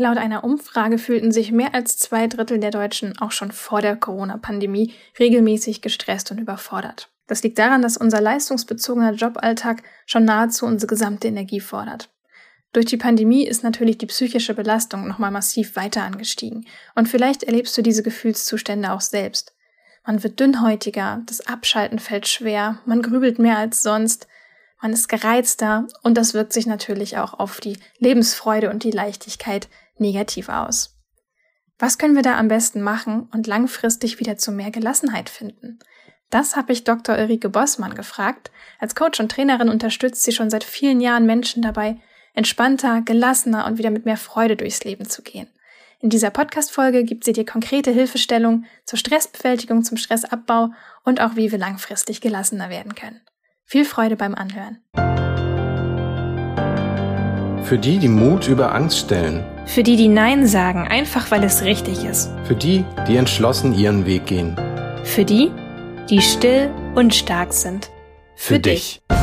Laut einer Umfrage fühlten sich mehr als zwei Drittel der Deutschen auch schon vor der Corona-Pandemie regelmäßig gestresst und überfordert. Das liegt daran, dass unser leistungsbezogener Joballtag schon nahezu unsere gesamte Energie fordert. Durch die Pandemie ist natürlich die psychische Belastung nochmal massiv weiter angestiegen. Und vielleicht erlebst du diese Gefühlszustände auch selbst. Man wird dünnhäutiger, das Abschalten fällt schwer, man grübelt mehr als sonst, man ist gereizter und das wirkt sich natürlich auch auf die Lebensfreude und die Leichtigkeit negativ aus. Was können wir da am besten machen und langfristig wieder zu mehr Gelassenheit finden? Das habe ich Dr. Ulrike Bossmann gefragt. Als Coach und Trainerin unterstützt sie schon seit vielen Jahren Menschen dabei, entspannter, gelassener und wieder mit mehr Freude durchs Leben zu gehen. In dieser Podcast-Folge gibt sie dir konkrete Hilfestellung zur Stressbewältigung, zum Stressabbau und auch wie wir langfristig gelassener werden können. Viel Freude beim Anhören. Für die, die Mut über Angst stellen. Für die, die Nein sagen, einfach weil es richtig ist. Für die, die entschlossen ihren Weg gehen. Für die, die still und stark sind. Für, Für dich. dich.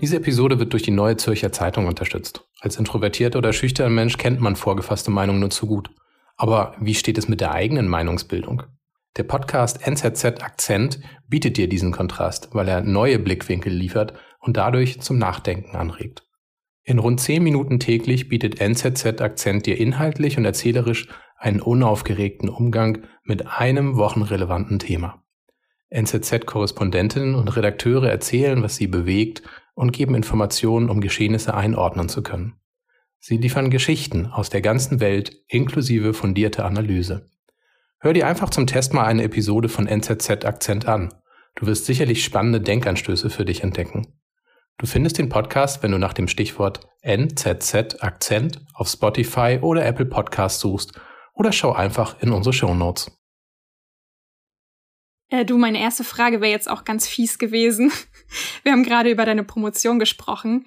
Diese Episode wird durch die Neue Zürcher Zeitung unterstützt. Als introvertierter oder schüchterner Mensch kennt man vorgefasste Meinungen nur zu gut. Aber wie steht es mit der eigenen Meinungsbildung? Der Podcast NZZ Akzent bietet dir diesen Kontrast, weil er neue Blickwinkel liefert und dadurch zum Nachdenken anregt. In rund zehn Minuten täglich bietet NZZ Akzent dir inhaltlich und erzählerisch einen unaufgeregten Umgang mit einem wochenrelevanten Thema. NZZ-Korrespondentinnen und Redakteure erzählen, was sie bewegt und geben Informationen, um Geschehnisse einordnen zu können. Sie liefern Geschichten aus der ganzen Welt inklusive fundierte Analyse. Hör dir einfach zum Test mal eine Episode von NZZ Akzent an. Du wirst sicherlich spannende Denkanstöße für dich entdecken. Du findest den Podcast, wenn du nach dem Stichwort NZZ Akzent auf Spotify oder Apple Podcast suchst oder schau einfach in unsere Show Notes. Äh, du, meine erste Frage wäre jetzt auch ganz fies gewesen. Wir haben gerade über deine Promotion gesprochen.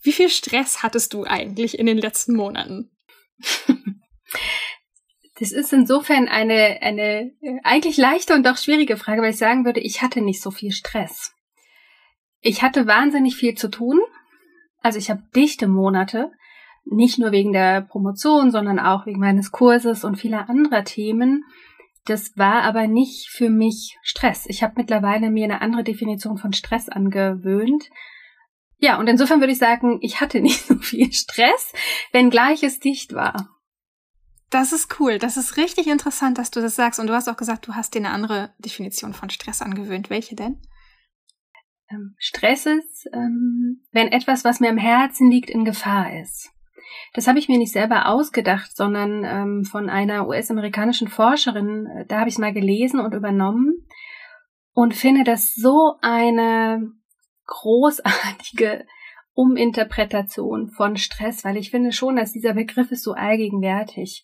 Wie viel Stress hattest du eigentlich in den letzten Monaten? Das ist insofern eine, eine äh, eigentlich leichte und doch schwierige Frage, weil ich sagen würde, ich hatte nicht so viel Stress. Ich hatte wahnsinnig viel zu tun. Also ich habe dichte Monate, nicht nur wegen der Promotion, sondern auch wegen meines Kurses und vieler anderer Themen. Das war aber nicht für mich Stress. Ich habe mittlerweile mir eine andere Definition von Stress angewöhnt. Ja, und insofern würde ich sagen, ich hatte nicht so viel Stress, wenngleich es dicht war. Das ist cool. Das ist richtig interessant, dass du das sagst. Und du hast auch gesagt, du hast dir eine andere Definition von Stress angewöhnt. Welche denn? Ähm, Stress ist, ähm, wenn etwas, was mir am Herzen liegt, in Gefahr ist. Das habe ich mir nicht selber ausgedacht, sondern ähm, von einer US-amerikanischen Forscherin. Äh, da habe ich es mal gelesen und übernommen und finde das so eine großartige Uminterpretation von Stress, weil ich finde schon, dass dieser Begriff ist so allgegenwärtig.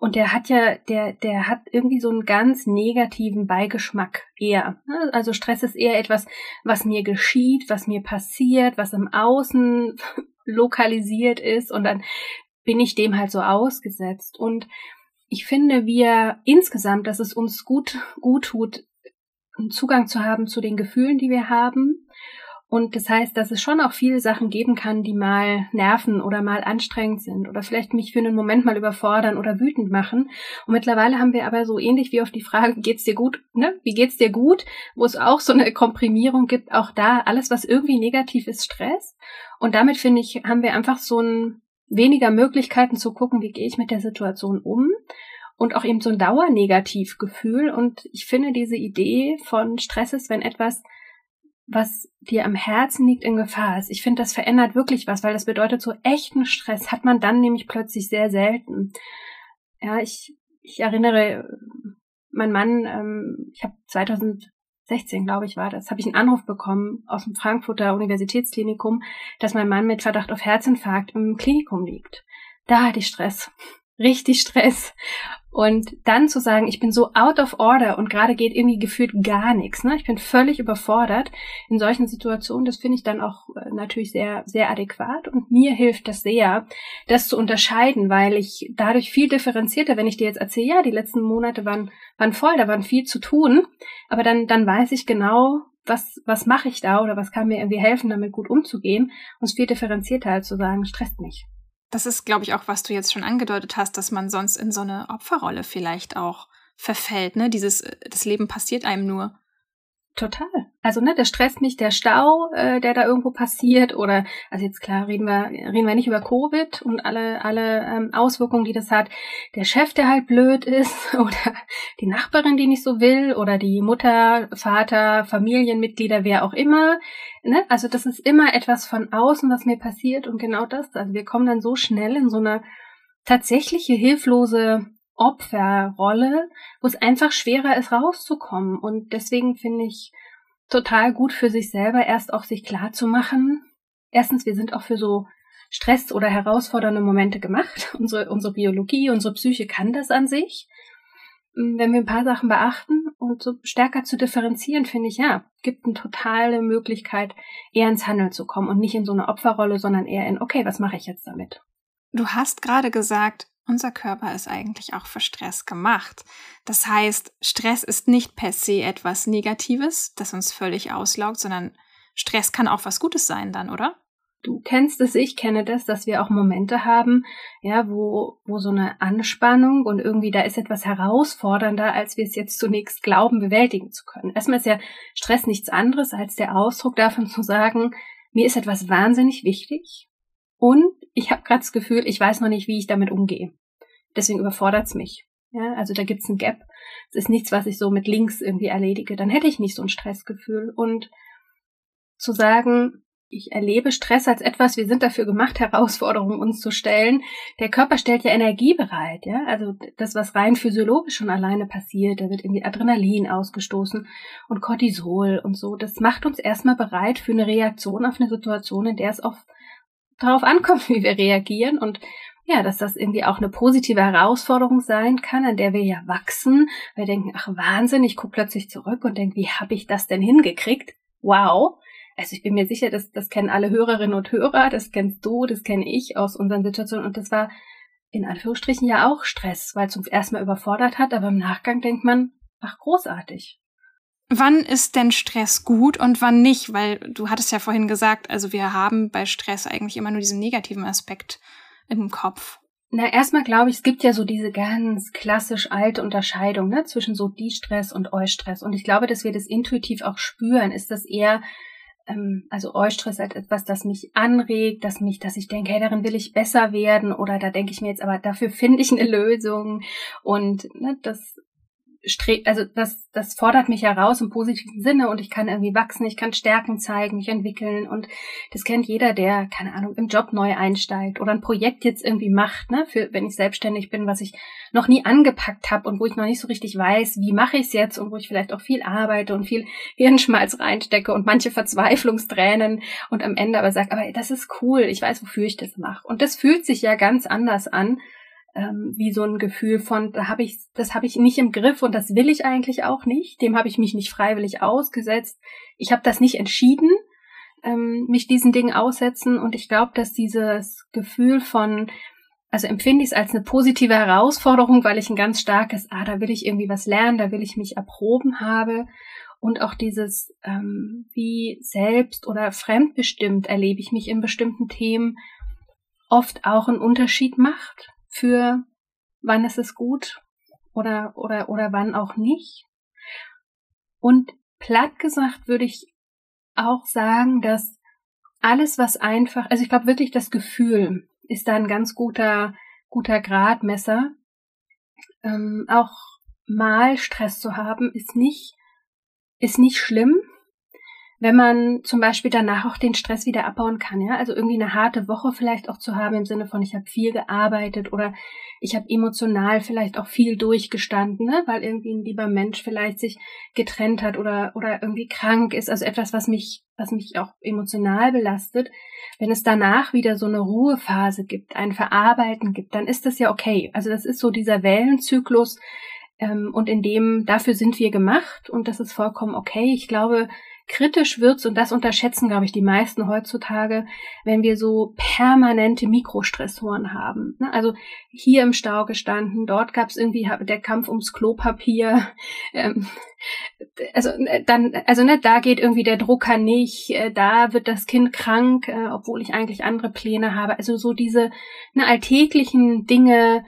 Und der hat ja, der, der hat irgendwie so einen ganz negativen Beigeschmack eher. Ne? Also Stress ist eher etwas, was mir geschieht, was mir passiert, was im Außen lokalisiert ist und dann bin ich dem halt so ausgesetzt. Und ich finde, wir insgesamt, dass es uns gut, gut tut, einen Zugang zu haben zu den Gefühlen, die wir haben und das heißt, dass es schon auch viele Sachen geben kann, die mal nerven oder mal anstrengend sind oder vielleicht mich für einen Moment mal überfordern oder wütend machen. Und mittlerweile haben wir aber so ähnlich wie auf die Frage, geht's dir gut, ne? Wie geht's dir gut? Wo es auch so eine Komprimierung gibt, auch da alles, was irgendwie negativ ist, Stress. Und damit finde ich, haben wir einfach so ein weniger Möglichkeiten zu gucken, wie gehe ich mit der Situation um und auch eben so ein Dauernegativgefühl. Und ich finde diese Idee von Stress ist, wenn etwas was dir am Herzen liegt, in Gefahr ist. Ich finde, das verändert wirklich was, weil das bedeutet, so echten Stress hat man dann nämlich plötzlich sehr selten. Ja, ich, ich erinnere, mein Mann, ähm, ich habe 2016, glaube ich, war das, habe ich einen Anruf bekommen aus dem Frankfurter Universitätsklinikum, dass mein Mann mit Verdacht auf Herzinfarkt im Klinikum liegt. Da hatte ich Stress. Richtig Stress. Und dann zu sagen, ich bin so out of order und gerade geht irgendwie gefühlt gar nichts. Ne? Ich bin völlig überfordert in solchen Situationen. Das finde ich dann auch äh, natürlich sehr, sehr adäquat. Und mir hilft das sehr, das zu unterscheiden, weil ich dadurch viel differenzierter, wenn ich dir jetzt erzähle, ja, die letzten Monate waren, waren voll, da waren viel zu tun. Aber dann, dann weiß ich genau, was, was mache ich da oder was kann mir irgendwie helfen, damit gut umzugehen. Und es viel differenzierter als zu sagen, stresst mich. Das ist, glaube ich, auch, was du jetzt schon angedeutet hast, dass man sonst in so eine Opferrolle vielleicht auch verfällt, ne? Dieses, äh, das Leben passiert einem nur. Total. Also ne, der stresst mich der Stau, äh, der da irgendwo passiert oder also jetzt klar reden wir reden wir nicht über Covid und alle alle ähm, Auswirkungen, die das hat. Der Chef, der halt blöd ist oder die Nachbarin, die nicht so will oder die Mutter, Vater, Familienmitglieder, wer auch immer. Ne? Also das ist immer etwas von außen, was mir passiert und genau das. Also wir kommen dann so schnell in so eine tatsächliche hilflose Opferrolle, wo es einfach schwerer ist, rauszukommen. Und deswegen finde ich total gut für sich selber, erst auch sich klar zu machen. Erstens, wir sind auch für so Stress oder herausfordernde Momente gemacht. Unsere, unsere Biologie, unsere Psyche kann das an sich. Hm, wenn wir ein paar Sachen beachten und so stärker zu differenzieren, finde ich, ja, gibt eine totale Möglichkeit, eher ins Handeln zu kommen und nicht in so eine Opferrolle, sondern eher in, okay, was mache ich jetzt damit? Du hast gerade gesagt, unser Körper ist eigentlich auch für Stress gemacht. Das heißt, Stress ist nicht per se etwas Negatives, das uns völlig auslaugt, sondern Stress kann auch was Gutes sein dann, oder? Du kennst es, ich kenne das, dass wir auch Momente haben, ja, wo, wo so eine Anspannung und irgendwie da ist etwas herausfordernder, als wir es jetzt zunächst glauben, bewältigen zu können. Erstmal ist ja Stress nichts anderes als der Ausdruck davon zu sagen, mir ist etwas wahnsinnig wichtig und ich habe gerade das Gefühl, ich weiß noch nicht, wie ich damit umgehe. Deswegen überfordert es mich. Ja, also da gibt's ein Gap. Es ist nichts, was ich so mit links irgendwie erledige. Dann hätte ich nicht so ein Stressgefühl. Und zu sagen, ich erlebe Stress als etwas, wir sind dafür gemacht, Herausforderungen uns zu stellen. Der Körper stellt ja Energie bereit, ja. Also das, was rein physiologisch schon alleine passiert, da wird irgendwie Adrenalin ausgestoßen und Cortisol und so. Das macht uns erstmal bereit für eine Reaktion auf eine Situation, in der es oft darauf ankommt, wie wir reagieren und ja, dass das irgendwie auch eine positive Herausforderung sein kann, an der wir ja wachsen. Wir denken, ach Wahnsinn, ich gucke plötzlich zurück und denke, wie habe ich das denn hingekriegt? Wow. Also ich bin mir sicher, dass das kennen alle Hörerinnen und Hörer, das kennst du, das kenne ich aus unseren Situationen und das war in Anführungsstrichen ja auch Stress, weil es uns erstmal überfordert hat, aber im Nachgang denkt man, ach großartig. Wann ist denn Stress gut und wann nicht? Weil du hattest ja vorhin gesagt, also wir haben bei Stress eigentlich immer nur diesen negativen Aspekt im Kopf. Na, erstmal glaube ich, es gibt ja so diese ganz klassisch alte Unterscheidung ne, zwischen so Die-Stress und Eustress. Und ich glaube, dass wir das intuitiv auch spüren. Ist das eher, ähm, also Eustress als etwas, das mich anregt, dass mich, dass ich denke, hey, darin will ich besser werden oder da denke ich mir jetzt, aber dafür finde ich eine Lösung. Und ne, das strebt, also das, das fordert mich heraus im positiven Sinne und ich kann irgendwie wachsen, ich kann Stärken zeigen, mich entwickeln und das kennt jeder, der, keine Ahnung, im Job neu einsteigt oder ein Projekt jetzt irgendwie macht, ne, für wenn ich selbstständig bin, was ich noch nie angepackt habe und wo ich noch nicht so richtig weiß, wie mache ich es jetzt und wo ich vielleicht auch viel arbeite und viel Hirnschmalz reinstecke und manche Verzweiflungstränen und am Ende aber sage, aber das ist cool, ich weiß, wofür ich das mache. Und das fühlt sich ja ganz anders an, ähm, wie so ein Gefühl von, da habe ich, das habe ich nicht im Griff und das will ich eigentlich auch nicht. Dem habe ich mich nicht freiwillig ausgesetzt. Ich habe das nicht entschieden, ähm, mich diesen Dingen aussetzen. Und ich glaube, dass dieses Gefühl von, also empfinde ich es als eine positive Herausforderung, weil ich ein ganz starkes, ah, da will ich irgendwie was lernen, da will ich mich erproben habe. Und auch dieses, ähm, wie selbst oder fremdbestimmt erlebe ich mich in bestimmten Themen, oft auch einen Unterschied macht für wann ist es gut oder, oder, oder wann auch nicht. Und platt gesagt würde ich auch sagen, dass alles, was einfach, also ich glaube wirklich, das Gefühl ist da ein ganz guter, guter Gradmesser. Ähm, auch mal Stress zu haben, ist nicht, ist nicht schlimm wenn man zum Beispiel danach auch den Stress wieder abbauen kann, ja, also irgendwie eine harte Woche vielleicht auch zu haben im Sinne von ich habe viel gearbeitet oder ich habe emotional vielleicht auch viel durchgestanden, ne, weil irgendwie ein lieber Mensch vielleicht sich getrennt hat oder oder irgendwie krank ist, also etwas, was mich was mich auch emotional belastet, wenn es danach wieder so eine Ruhephase gibt, ein Verarbeiten gibt, dann ist das ja okay. Also das ist so dieser Wellenzyklus ähm, und in dem dafür sind wir gemacht und das ist vollkommen okay. Ich glaube, Kritisch wird's, und das unterschätzen, glaube ich, die meisten heutzutage, wenn wir so permanente Mikrostressoren haben. Ne? Also hier im Stau gestanden, dort gab's irgendwie der Kampf ums Klopapier. Ähm, also äh, dann, also ne, da geht irgendwie der Drucker nicht, äh, da wird das Kind krank, äh, obwohl ich eigentlich andere Pläne habe. Also so diese ne, alltäglichen Dinge,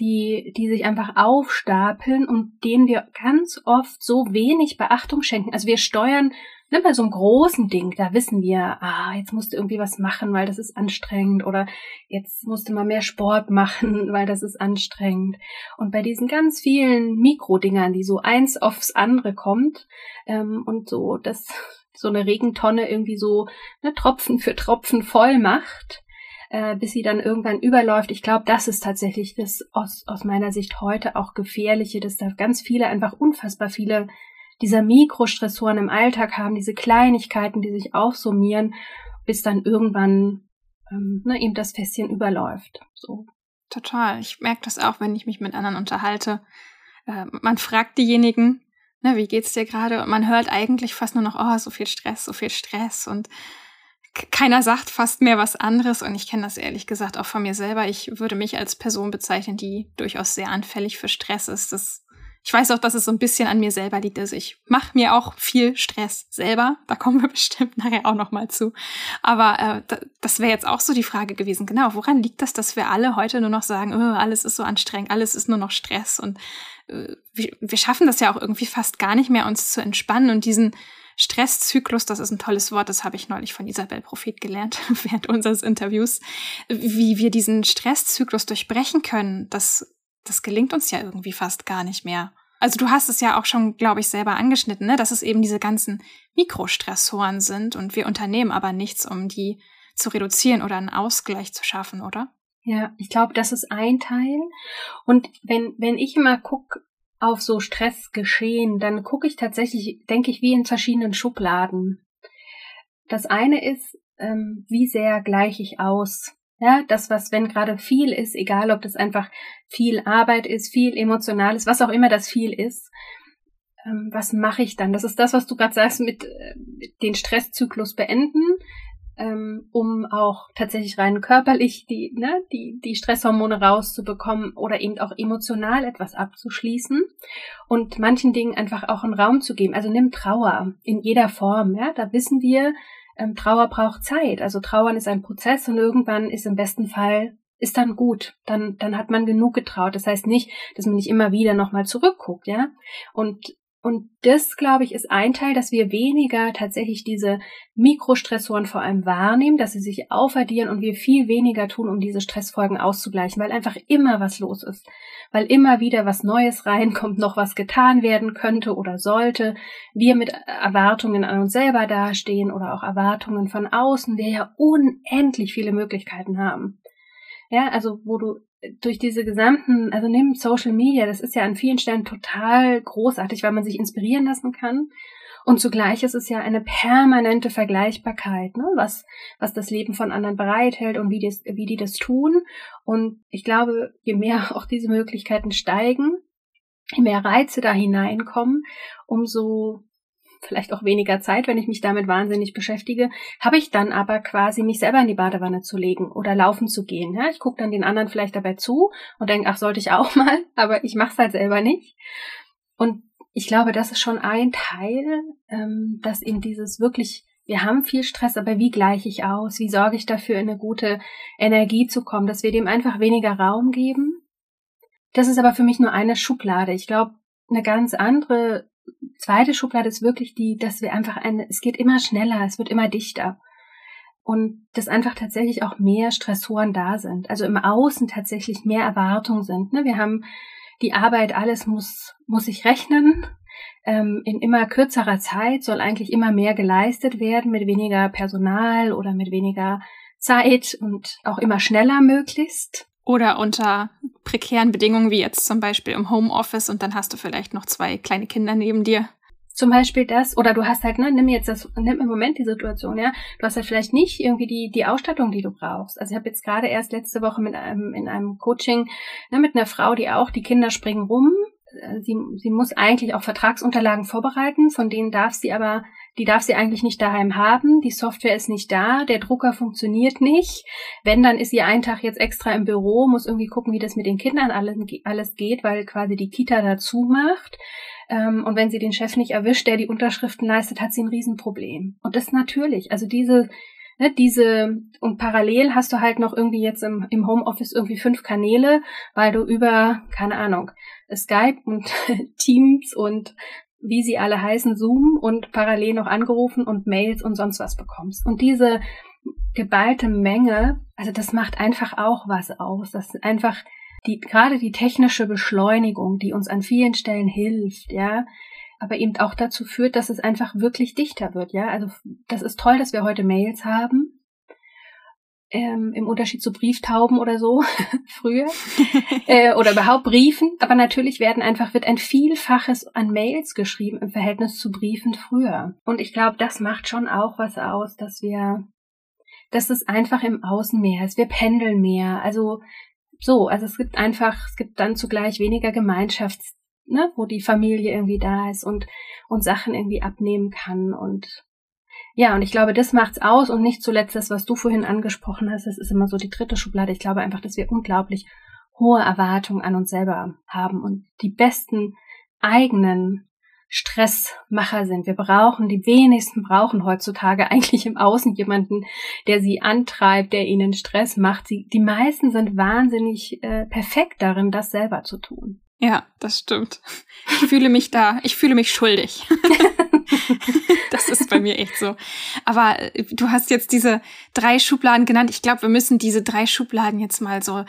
die, die sich einfach aufstapeln und denen wir ganz oft so wenig Beachtung schenken. Also wir steuern ne, bei so einem großen Ding, da wissen wir, ah, jetzt musst du irgendwie was machen, weil das ist anstrengend oder jetzt musst du mal mehr Sport machen, weil das ist anstrengend. Und bei diesen ganz vielen Mikrodingern, die so eins aufs andere kommt ähm, und so das so eine Regentonne irgendwie so ne, Tropfen für Tropfen voll macht, äh, bis sie dann irgendwann überläuft. Ich glaube, das ist tatsächlich das aus, aus meiner Sicht heute auch gefährliche, dass da ganz viele, einfach unfassbar viele dieser Mikrostressoren im Alltag haben, diese Kleinigkeiten, die sich aufsummieren, bis dann irgendwann ähm, ne, eben das Fässchen überläuft. So. Total. Ich merke das auch, wenn ich mich mit anderen unterhalte. Äh, man fragt diejenigen, ne, wie geht's dir gerade? Und man hört eigentlich fast nur noch, oh, so viel Stress, so viel Stress. Und keiner sagt fast mehr was anderes und ich kenne das ehrlich gesagt auch von mir selber. Ich würde mich als Person bezeichnen, die durchaus sehr anfällig für Stress ist. Das, ich weiß auch, dass es so ein bisschen an mir selber liegt. Also ich mache mir auch viel Stress selber. Da kommen wir bestimmt nachher auch noch mal zu. Aber äh, das wäre jetzt auch so die Frage gewesen. Genau, woran liegt das, dass wir alle heute nur noch sagen, oh, alles ist so anstrengend, alles ist nur noch Stress und äh, wir, wir schaffen das ja auch irgendwie fast gar nicht mehr, uns zu entspannen und diesen Stresszyklus, das ist ein tolles Wort, das habe ich neulich von Isabel Prophet gelernt während unseres Interviews, wie wir diesen Stresszyklus durchbrechen können, das, das gelingt uns ja irgendwie fast gar nicht mehr. Also du hast es ja auch schon, glaube ich, selber angeschnitten, ne? dass es eben diese ganzen Mikrostressoren sind und wir unternehmen aber nichts, um die zu reduzieren oder einen Ausgleich zu schaffen, oder? Ja, ich glaube, das ist ein Teil. Und wenn, wenn ich immer gucke, auf so Stress geschehen, dann gucke ich tatsächlich, denke ich, wie in verschiedenen Schubladen. Das eine ist, ähm, wie sehr gleiche ich aus. Ja, das, was, wenn gerade viel ist, egal ob das einfach viel Arbeit ist, viel Emotionales, was auch immer das viel ist, ähm, was mache ich dann? Das ist das, was du gerade sagst, mit, äh, mit den Stresszyklus beenden ähm, um auch tatsächlich rein körperlich die, ne, die, die Stresshormone rauszubekommen oder eben auch emotional etwas abzuschließen und manchen Dingen einfach auch einen Raum zu geben. Also nimm Trauer in jeder Form, ja, da wissen wir, ähm, Trauer braucht Zeit. Also Trauern ist ein Prozess und irgendwann ist im besten Fall ist dann gut. Dann, dann hat man genug getraut. Das heißt nicht, dass man nicht immer wieder nochmal zurückguckt, ja. Und und das, glaube ich, ist ein Teil, dass wir weniger tatsächlich diese Mikrostressoren vor allem wahrnehmen, dass sie sich aufaddieren und wir viel weniger tun, um diese Stressfolgen auszugleichen, weil einfach immer was los ist, weil immer wieder was Neues reinkommt, noch was getan werden könnte oder sollte, wir mit Erwartungen an uns selber dastehen oder auch Erwartungen von außen, wir ja unendlich viele Möglichkeiten haben. Ja, also wo du durch diese gesamten, also neben Social Media, das ist ja an vielen Stellen total großartig, weil man sich inspirieren lassen kann. Und zugleich ist es ja eine permanente Vergleichbarkeit, ne? was, was das Leben von anderen bereithält und wie, das, wie die das tun. Und ich glaube, je mehr auch diese Möglichkeiten steigen, je mehr Reize da hineinkommen, umso vielleicht auch weniger Zeit, wenn ich mich damit wahnsinnig beschäftige, habe ich dann aber quasi mich selber in die Badewanne zu legen oder laufen zu gehen. Ja, ich gucke dann den anderen vielleicht dabei zu und denke, ach, sollte ich auch mal, aber ich mache es halt selber nicht. Und ich glaube, das ist schon ein Teil, ähm, dass eben dieses wirklich, wir haben viel Stress, aber wie gleiche ich aus? Wie sorge ich dafür, in eine gute Energie zu kommen, dass wir dem einfach weniger Raum geben? Das ist aber für mich nur eine Schublade. Ich glaube, eine ganz andere zweite Schublade ist wirklich die, dass wir einfach eine, es geht immer schneller, es wird immer dichter. Und dass einfach tatsächlich auch mehr Stressoren da sind. Also im Außen tatsächlich mehr Erwartungen sind. Ne? Wir haben die Arbeit, alles muss, muss sich rechnen. Ähm, in immer kürzerer Zeit soll eigentlich immer mehr geleistet werden, mit weniger Personal oder mit weniger Zeit und auch immer schneller möglichst. Oder unter prekären Bedingungen, wie jetzt zum Beispiel im Homeoffice, und dann hast du vielleicht noch zwei kleine Kinder neben dir. zum Beispiel das, oder du hast halt, ne, nimm jetzt das, nimm im Moment die Situation, ja, du hast halt vielleicht nicht irgendwie die, die Ausstattung, die du brauchst. Also ich habe jetzt gerade erst letzte Woche mit einem, in einem Coaching, ne, mit einer Frau, die auch, die Kinder springen rum, äh, sie, sie muss eigentlich auch Vertragsunterlagen vorbereiten, von denen darf sie aber, die darf sie eigentlich nicht daheim haben. Die Software ist nicht da, der Drucker funktioniert nicht. Wenn, dann ist sie einen Tag jetzt extra im Büro, muss irgendwie gucken, wie das mit den Kindern alles, geht, weil quasi die Kita dazu macht. Ähm, und wenn sie den Chef nicht erwischt, der die Unterschriften leistet, hat sie ein Riesenproblem. Und das natürlich, also diese, ne, diese, und parallel hast du halt noch irgendwie jetzt im, im Homeoffice irgendwie fünf Kanäle, weil du über, keine Ahnung, Skype und Teams und wie sie alle heißen, Zoom und parallel noch angerufen und Mails und sonst was bekommst. Und diese geballte Menge, also das macht einfach auch was aus. Das ist einfach die, gerade die technische Beschleunigung, die uns an vielen Stellen hilft, ja, aber eben auch dazu führt, dass es einfach wirklich dichter wird, ja. Also das ist toll, dass wir heute Mails haben. Ähm, Im Unterschied zu Brieftauben oder so früher äh, oder überhaupt Briefen, aber natürlich werden einfach wird ein Vielfaches an Mails geschrieben im Verhältnis zu Briefen früher. Und ich glaube, das macht schon auch was aus, dass wir, dass es einfach im Außen mehr ist. Wir pendeln mehr. Also so, also es gibt einfach, es gibt dann zugleich weniger Gemeinschafts ne, wo die Familie irgendwie da ist und, und Sachen irgendwie abnehmen kann und ja, und ich glaube, das macht's aus und nicht zuletzt das, was du vorhin angesprochen hast, das ist immer so die dritte Schublade. Ich glaube einfach, dass wir unglaublich hohe Erwartungen an uns selber haben und die besten eigenen Stressmacher sind. Wir brauchen, die wenigsten brauchen heutzutage eigentlich im Außen jemanden, der sie antreibt, der ihnen Stress macht. Sie, die meisten sind wahnsinnig äh, perfekt darin, das selber zu tun. Ja, das stimmt. Ich fühle mich da, ich fühle mich schuldig. das ist bei mir echt so. Aber äh, du hast jetzt diese drei Schubladen genannt. Ich glaube, wir müssen diese drei Schubladen jetzt mal so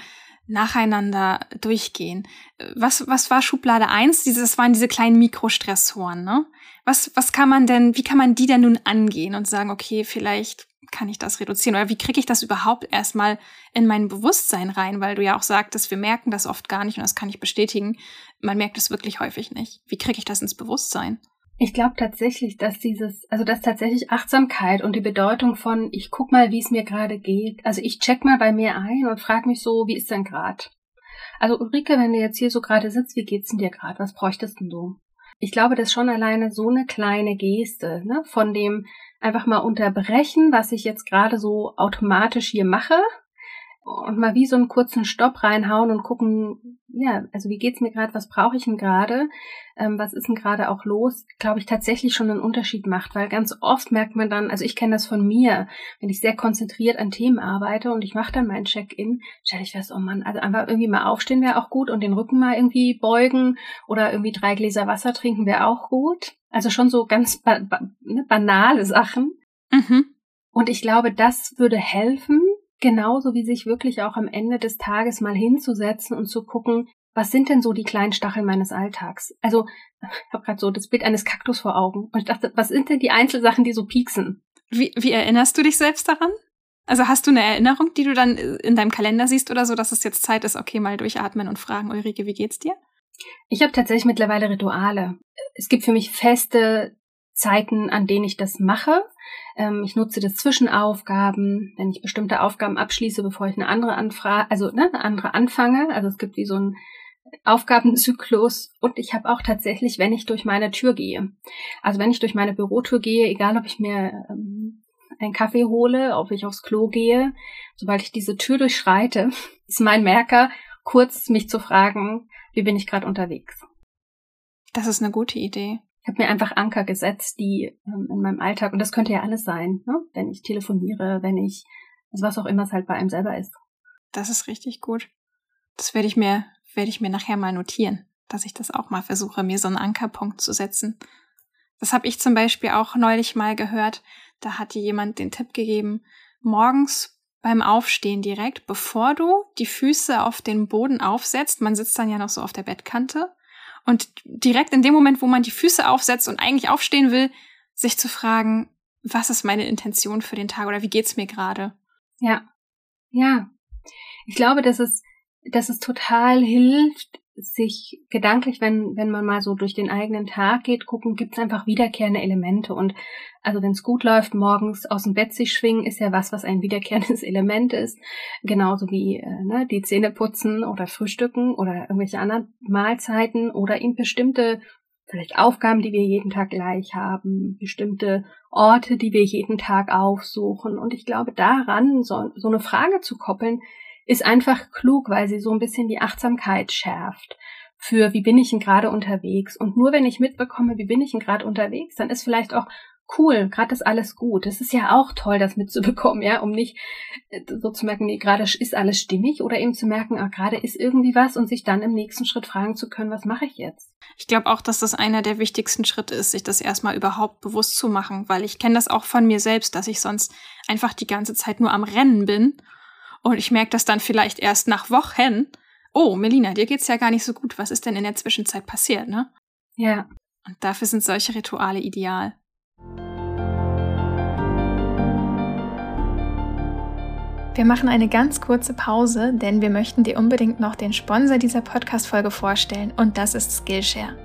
nacheinander durchgehen. Was, was war Schublade eins? das waren diese kleinen Mikrostressoren, ne? Was, was kann man denn, wie kann man die denn nun angehen und sagen, okay, vielleicht kann ich das reduzieren? Oder wie kriege ich das überhaupt erstmal in mein Bewusstsein rein? Weil du ja auch sagtest, wir merken das oft gar nicht und das kann ich bestätigen. Man merkt es wirklich häufig nicht. Wie kriege ich das ins Bewusstsein? Ich glaube tatsächlich, dass dieses, also dass tatsächlich Achtsamkeit und die Bedeutung von, ich guck mal, wie es mir gerade geht. Also ich check mal bei mir ein und frage mich so, wie ist denn gerade? Also Ulrike, wenn du jetzt hier so gerade sitzt, wie geht's denn dir gerade? Was bräuchtest denn du? Ich glaube, das ist schon alleine so eine kleine Geste, ne, von dem, einfach mal unterbrechen, was ich jetzt gerade so automatisch hier mache und mal wie so einen kurzen Stopp reinhauen und gucken, ja, also wie geht's mir gerade, was brauche ich denn gerade, ähm, was ist denn gerade auch los, glaube ich tatsächlich schon einen Unterschied macht, weil ganz oft merkt man dann, also ich kenne das von mir, wenn ich sehr konzentriert an Themen arbeite und ich mache dann meinen Check-in, stelle ich fest, oh Mann, also einfach irgendwie mal aufstehen wäre auch gut und den Rücken mal irgendwie beugen oder irgendwie drei Gläser Wasser trinken wäre auch gut. Also schon so ganz ba ba ne, banale Sachen. Mhm. Und ich glaube, das würde helfen, genauso wie sich wirklich auch am Ende des Tages mal hinzusetzen und zu gucken, was sind denn so die kleinen Stacheln meines Alltags? Also, ich habe gerade so das Bild eines Kaktus vor Augen. Und ich dachte, was sind denn die Einzelsachen, die so pieksen? Wie, wie erinnerst du dich selbst daran? Also hast du eine Erinnerung, die du dann in deinem Kalender siehst oder so, dass es jetzt Zeit ist, okay, mal durchatmen und fragen, Ulrike, wie geht's dir? Ich habe tatsächlich mittlerweile Rituale. Es gibt für mich feste Zeiten, an denen ich das mache. Ähm, ich nutze das Zwischenaufgaben, wenn ich bestimmte Aufgaben abschließe, bevor ich eine andere anfrage, also ne, eine andere anfange. Also es gibt wie so ein Aufgabenzyklus und ich habe auch tatsächlich, wenn ich durch meine Tür gehe. Also wenn ich durch meine Bürotür gehe, egal ob ich mir ähm, einen Kaffee hole, ob ich aufs Klo gehe, sobald ich diese Tür durchschreite, ist mein Merker, kurz mich zu fragen, wie bin ich gerade unterwegs. Das ist eine gute Idee. Ich habe mir einfach Anker gesetzt, die ähm, in meinem Alltag, und das könnte ja alles sein, ne? wenn ich telefoniere, wenn ich, also was auch immer es halt bei einem selber ist. Das ist richtig gut. Das werde ich mir, werde ich mir nachher mal notieren, dass ich das auch mal versuche, mir so einen Ankerpunkt zu setzen. Das habe ich zum Beispiel auch neulich mal gehört. Da hat dir jemand den Tipp gegeben, morgens beim Aufstehen direkt, bevor du die Füße auf den Boden aufsetzt, man sitzt dann ja noch so auf der Bettkante, und direkt in dem Moment, wo man die Füße aufsetzt und eigentlich aufstehen will, sich zu fragen, was ist meine Intention für den Tag oder wie geht's mir gerade? Ja. Ja. Ich glaube, dass es, dass es total hilft, sich gedanklich, wenn, wenn man mal so durch den eigenen Tag geht, gucken, gibt es einfach wiederkehrende Elemente. Und also wenn es gut läuft, morgens aus dem Bett sich schwingen, ist ja was, was ein wiederkehrendes Element ist. Genauso wie äh, ne, die Zähne putzen oder frühstücken oder irgendwelche anderen Mahlzeiten oder in bestimmte vielleicht Aufgaben, die wir jeden Tag gleich haben, bestimmte Orte, die wir jeden Tag aufsuchen. Und ich glaube, daran so, so eine Frage zu koppeln, ist einfach klug, weil sie so ein bisschen die Achtsamkeit schärft für wie bin ich denn gerade unterwegs. Und nur wenn ich mitbekomme, wie bin ich denn gerade unterwegs, dann ist vielleicht auch cool, gerade ist alles gut. Es ist ja auch toll, das mitzubekommen, ja, um nicht äh, so zu merken, nee, gerade ist alles stimmig oder eben zu merken, ah, gerade ist irgendwie was und sich dann im nächsten Schritt fragen zu können, was mache ich jetzt? Ich glaube auch, dass das einer der wichtigsten Schritte ist, sich das erstmal überhaupt bewusst zu machen, weil ich kenne das auch von mir selbst, dass ich sonst einfach die ganze Zeit nur am Rennen bin und ich merke das dann vielleicht erst nach Wochen. Oh, Melina, dir geht's ja gar nicht so gut. Was ist denn in der Zwischenzeit passiert, ne? Ja. Und dafür sind solche Rituale ideal. Wir machen eine ganz kurze Pause, denn wir möchten dir unbedingt noch den Sponsor dieser Podcast-Folge vorstellen und das ist Skillshare.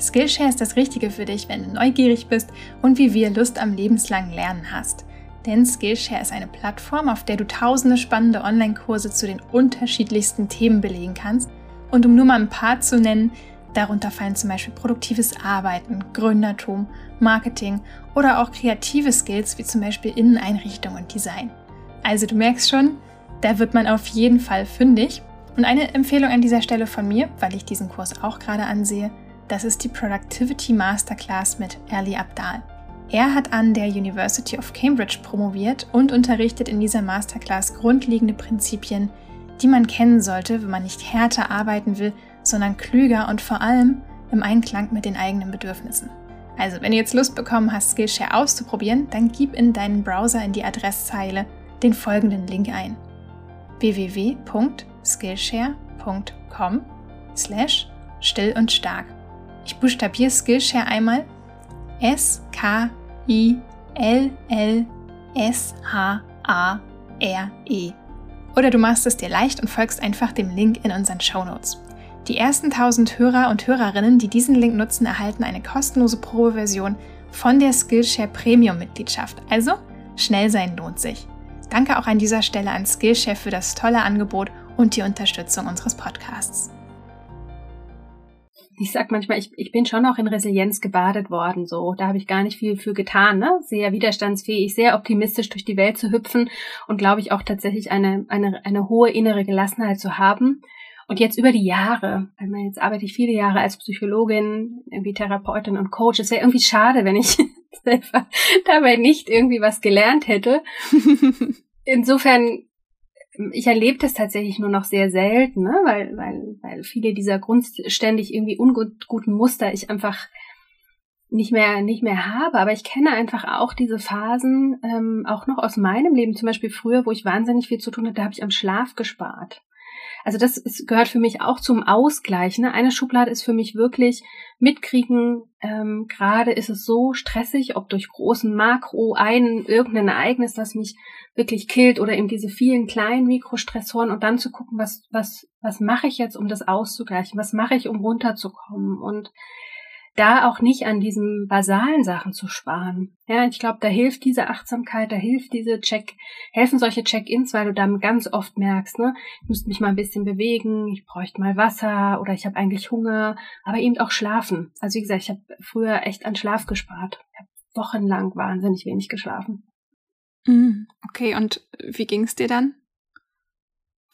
Skillshare ist das Richtige für dich, wenn du neugierig bist und wie wir Lust am lebenslangen Lernen hast. Denn Skillshare ist eine Plattform, auf der du tausende spannende Online-Kurse zu den unterschiedlichsten Themen belegen kannst. Und um nur mal ein paar zu nennen, darunter fallen zum Beispiel produktives Arbeiten, Gründertum, Marketing oder auch kreative Skills wie zum Beispiel Inneneinrichtung und Design. Also du merkst schon, da wird man auf jeden Fall fündig. Und eine Empfehlung an dieser Stelle von mir, weil ich diesen Kurs auch gerade ansehe, das ist die Productivity Masterclass mit Ali Abdal. Er hat an der University of Cambridge promoviert und unterrichtet in dieser Masterclass grundlegende Prinzipien, die man kennen sollte, wenn man nicht härter arbeiten will, sondern klüger und vor allem im Einklang mit den eigenen Bedürfnissen. Also, wenn du jetzt Lust bekommen hast, Skillshare auszuprobieren, dann gib in deinen Browser in die Adresszeile den folgenden Link ein: www.skillshare.com slash still und stark. Ich buchstabiere Skillshare einmal S K I L L S H A R E. Oder du machst es dir leicht und folgst einfach dem Link in unseren Show Notes. Die ersten 1000 Hörer und Hörerinnen, die diesen Link nutzen, erhalten eine kostenlose Probeversion von der Skillshare Premium Mitgliedschaft. Also, schnell sein lohnt sich. Danke auch an dieser Stelle an Skillchef für das tolle Angebot und die Unterstützung unseres Podcasts. Ich sag manchmal, ich, ich bin schon auch in Resilienz gebadet worden, so. Da habe ich gar nicht viel für getan, ne? Sehr widerstandsfähig, sehr optimistisch durch die Welt zu hüpfen und glaube ich auch tatsächlich eine, eine, eine hohe innere Gelassenheit zu haben. Und jetzt über die Jahre, meine, jetzt arbeite ich viele Jahre als Psychologin, irgendwie Therapeutin und Coach. Es wäre irgendwie schade, wenn ich selber dabei nicht irgendwie was gelernt hätte. Insofern, ich erlebe das tatsächlich nur noch sehr selten, ne? weil, weil, weil viele dieser grundständig irgendwie unguten Muster ich einfach nicht mehr nicht mehr habe, aber ich kenne einfach auch diese Phasen ähm, auch noch aus meinem Leben, zum Beispiel früher, wo ich wahnsinnig viel zu tun hatte, da habe ich am Schlaf gespart. Also das ist, gehört für mich auch zum Ausgleich. Ne? Eine Schublade ist für mich wirklich mitkriegen, ähm, gerade ist es so stressig, ob durch großen Makro, ein, irgendein Ereignis, das mich wirklich killt oder eben diese vielen kleinen Mikrostressoren und dann zu gucken, was, was, was mache ich jetzt, um das auszugleichen? Was mache ich, um runterzukommen? Und da auch nicht an diesen basalen Sachen zu sparen. Ja, ich glaube, da hilft diese Achtsamkeit, da hilft diese Check, helfen solche Check-ins, weil du dann ganz oft merkst, ne, ich müsste mich mal ein bisschen bewegen, ich bräuchte mal Wasser oder ich habe eigentlich Hunger, aber eben auch schlafen. Also wie gesagt, ich habe früher echt an Schlaf gespart. Ich habe wochenlang wahnsinnig wenig geschlafen. Mm, okay, und wie ging es dir dann?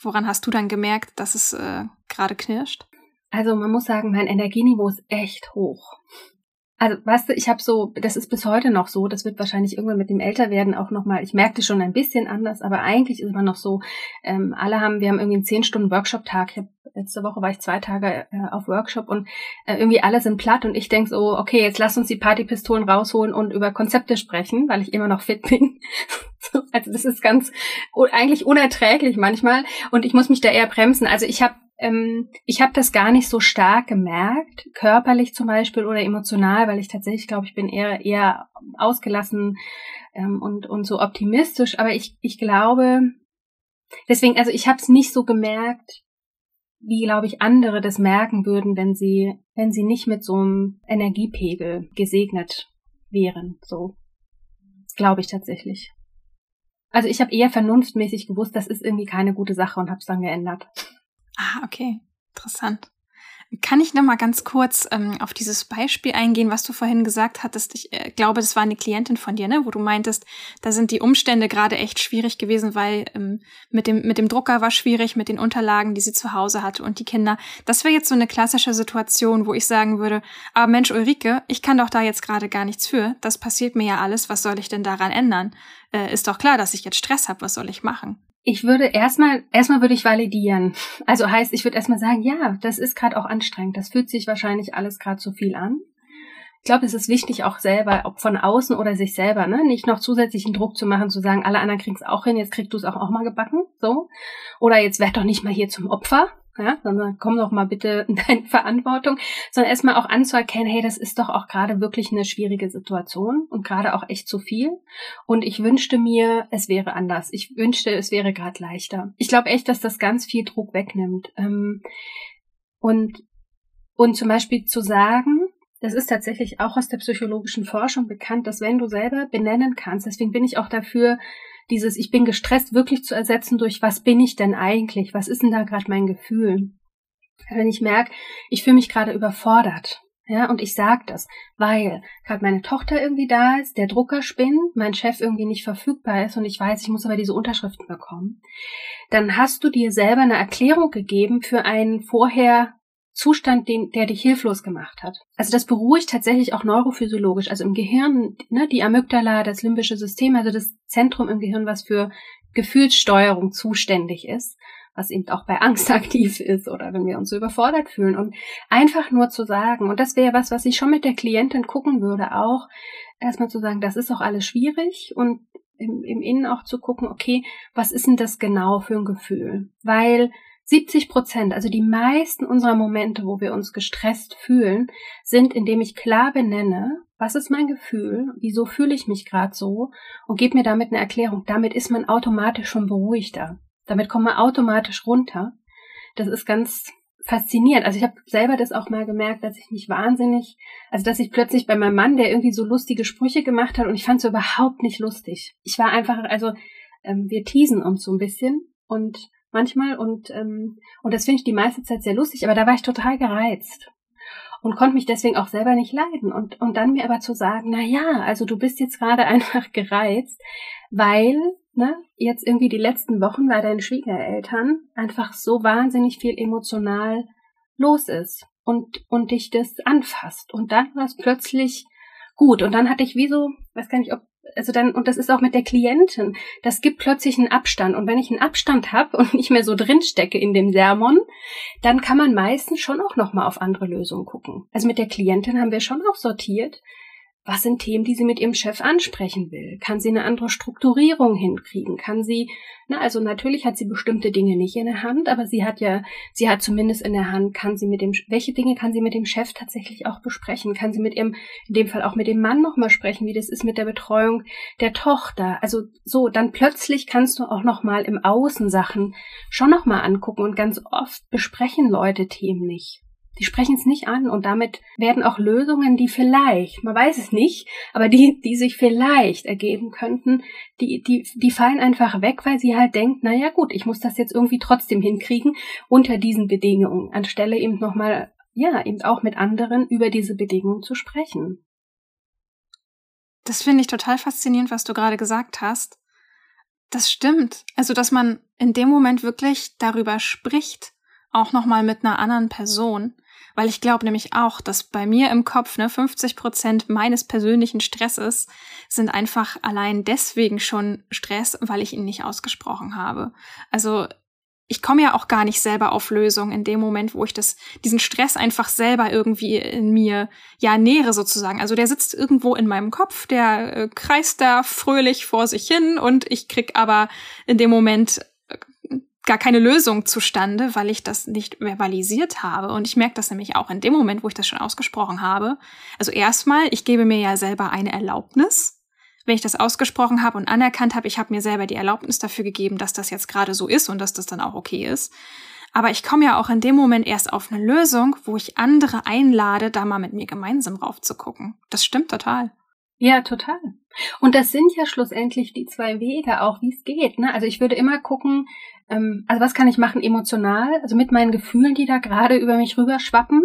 Woran hast du dann gemerkt, dass es äh, gerade knirscht? Also man muss sagen, mein Energieniveau ist echt hoch. Also, weißt du, ich habe so, das ist bis heute noch so, das wird wahrscheinlich irgendwann mit dem Älterwerden auch nochmal, ich merkte schon ein bisschen anders, aber eigentlich ist man noch so, ähm, alle haben, wir haben irgendwie einen zehn Stunden Workshop-Tag. Ich hab, letzte Woche war ich zwei Tage äh, auf Workshop und äh, irgendwie alle sind platt und ich denk so, okay, jetzt lass uns die Partypistolen rausholen und über Konzepte sprechen, weil ich immer noch fit bin. also das ist ganz eigentlich unerträglich manchmal und ich muss mich da eher bremsen. Also ich habe ähm, ich habe das gar nicht so stark gemerkt, körperlich zum Beispiel oder emotional, weil ich tatsächlich glaube, ich bin eher eher ausgelassen ähm, und und so optimistisch. Aber ich ich glaube, deswegen, also ich habe es nicht so gemerkt, wie, glaube ich, andere das merken würden, wenn sie, wenn sie nicht mit so einem Energiepegel gesegnet wären. So glaube ich tatsächlich. Also ich habe eher vernunftmäßig gewusst, das ist irgendwie keine gute Sache und habe es dann geändert. Ah, okay. Interessant. Kann ich noch mal ganz kurz ähm, auf dieses Beispiel eingehen, was du vorhin gesagt hattest? Ich äh, glaube, das war eine Klientin von dir, ne? wo du meintest, da sind die Umstände gerade echt schwierig gewesen, weil ähm, mit, dem, mit dem Drucker war schwierig, mit den Unterlagen, die sie zu Hause hatte und die Kinder. Das wäre jetzt so eine klassische Situation, wo ich sagen würde, aber Mensch, Ulrike, ich kann doch da jetzt gerade gar nichts für. Das passiert mir ja alles. Was soll ich denn daran ändern? Äh, ist doch klar, dass ich jetzt Stress habe. Was soll ich machen? Ich würde erstmal, erstmal würde ich validieren. Also heißt, ich würde erstmal sagen, ja, das ist gerade auch anstrengend. Das fühlt sich wahrscheinlich alles gerade zu viel an. Ich glaube, es ist wichtig, auch selber, ob von außen oder sich selber, ne, nicht noch zusätzlichen Druck zu machen, zu sagen, alle anderen kriegen es auch hin, jetzt kriegst du es auch, auch mal gebacken, so. Oder jetzt werd doch nicht mal hier zum Opfer, ja, sondern komm doch mal bitte in deine Verantwortung, sondern erstmal auch anzuerkennen, hey, das ist doch auch gerade wirklich eine schwierige Situation und gerade auch echt zu viel. Und ich wünschte mir, es wäre anders. Ich wünschte, es wäre gerade leichter. Ich glaube echt, dass das ganz viel Druck wegnimmt. Ähm, und, und zum Beispiel zu sagen, das ist tatsächlich auch aus der psychologischen Forschung bekannt, dass wenn du selber benennen kannst, deswegen bin ich auch dafür, dieses Ich bin gestresst wirklich zu ersetzen durch Was bin ich denn eigentlich? Was ist denn da gerade mein Gefühl? Wenn ich merke, ich fühle mich gerade überfordert, ja, und ich sage das, weil gerade meine Tochter irgendwie da ist, der Drucker spinnt, mein Chef irgendwie nicht verfügbar ist und ich weiß, ich muss aber diese Unterschriften bekommen, dann hast du dir selber eine Erklärung gegeben für einen vorher Zustand, den, der dich hilflos gemacht hat. Also das beruhigt tatsächlich auch neurophysiologisch. Also im Gehirn, ne, die Amygdala, das limbische System, also das Zentrum im Gehirn, was für Gefühlssteuerung zuständig ist, was eben auch bei Angst aktiv ist oder wenn wir uns so überfordert fühlen. Und einfach nur zu sagen, und das wäre was, was ich schon mit der Klientin gucken würde, auch erstmal zu sagen, das ist auch alles schwierig und im, im Innen auch zu gucken, okay, was ist denn das genau für ein Gefühl? Weil 70 Prozent, also die meisten unserer Momente, wo wir uns gestresst fühlen, sind, indem ich klar benenne, was ist mein Gefühl, wieso fühle ich mich gerade so und gebe mir damit eine Erklärung. Damit ist man automatisch schon beruhigter. Damit kommt man automatisch runter. Das ist ganz faszinierend. Also ich habe selber das auch mal gemerkt, dass ich mich wahnsinnig, also dass ich plötzlich bei meinem Mann, der irgendwie so lustige Sprüche gemacht hat und ich fand es überhaupt nicht lustig. Ich war einfach, also ähm, wir teasen uns so ein bisschen und manchmal und, ähm, und das finde ich die meiste Zeit sehr lustig, aber da war ich total gereizt und konnte mich deswegen auch selber nicht leiden und, und dann mir aber zu sagen, na ja, also du bist jetzt gerade einfach gereizt, weil, ne, jetzt irgendwie die letzten Wochen bei deinen Schwiegereltern einfach so wahnsinnig viel emotional los ist und, und dich das anfasst. Und dann war es plötzlich gut. Und dann hatte ich wie so, weiß gar nicht, ob also dann, und das ist auch mit der Klientin, das gibt plötzlich einen Abstand. Und wenn ich einen Abstand habe und nicht mehr so drinstecke in dem Sermon, dann kann man meistens schon auch nochmal auf andere Lösungen gucken. Also mit der Klientin haben wir schon auch sortiert, was sind Themen, die sie mit ihrem Chef ansprechen will? Kann sie eine andere Strukturierung hinkriegen? Kann sie, na, also natürlich hat sie bestimmte Dinge nicht in der Hand, aber sie hat ja, sie hat zumindest in der Hand, kann sie mit dem, welche Dinge kann sie mit dem Chef tatsächlich auch besprechen? Kann sie mit ihrem, in dem Fall auch mit dem Mann nochmal sprechen, wie das ist mit der Betreuung der Tochter? Also so, dann plötzlich kannst du auch nochmal im Außen Sachen schon nochmal angucken und ganz oft besprechen Leute Themen nicht. Die sprechen es nicht an und damit werden auch Lösungen, die vielleicht, man weiß es nicht, aber die, die sich vielleicht ergeben könnten, die, die, die fallen einfach weg, weil sie halt denkt, na ja gut, ich muss das jetzt irgendwie trotzdem hinkriegen unter diesen Bedingungen, anstelle eben nochmal, ja, eben auch mit anderen über diese Bedingungen zu sprechen. Das finde ich total faszinierend, was du gerade gesagt hast. Das stimmt. Also, dass man in dem Moment wirklich darüber spricht, auch nochmal mit einer anderen Person weil ich glaube nämlich auch, dass bei mir im Kopf ne, 50 Prozent meines persönlichen Stresses sind einfach allein deswegen schon Stress, weil ich ihn nicht ausgesprochen habe. Also ich komme ja auch gar nicht selber auf Lösungen in dem Moment, wo ich das, diesen Stress einfach selber irgendwie in mir ja nähere sozusagen. Also der sitzt irgendwo in meinem Kopf, der äh, kreist da fröhlich vor sich hin und ich krieg aber in dem Moment gar keine Lösung zustande, weil ich das nicht verbalisiert habe. Und ich merke das nämlich auch in dem Moment, wo ich das schon ausgesprochen habe. Also erstmal, ich gebe mir ja selber eine Erlaubnis. Wenn ich das ausgesprochen habe und anerkannt habe, ich habe mir selber die Erlaubnis dafür gegeben, dass das jetzt gerade so ist und dass das dann auch okay ist. Aber ich komme ja auch in dem Moment erst auf eine Lösung, wo ich andere einlade, da mal mit mir gemeinsam raufzugucken. Das stimmt total. Ja, total. Und das sind ja schlussendlich die zwei Wege, auch wie es geht. Ne? Also ich würde immer gucken, ähm, also was kann ich machen emotional, also mit meinen Gefühlen, die da gerade über mich rüberschwappen.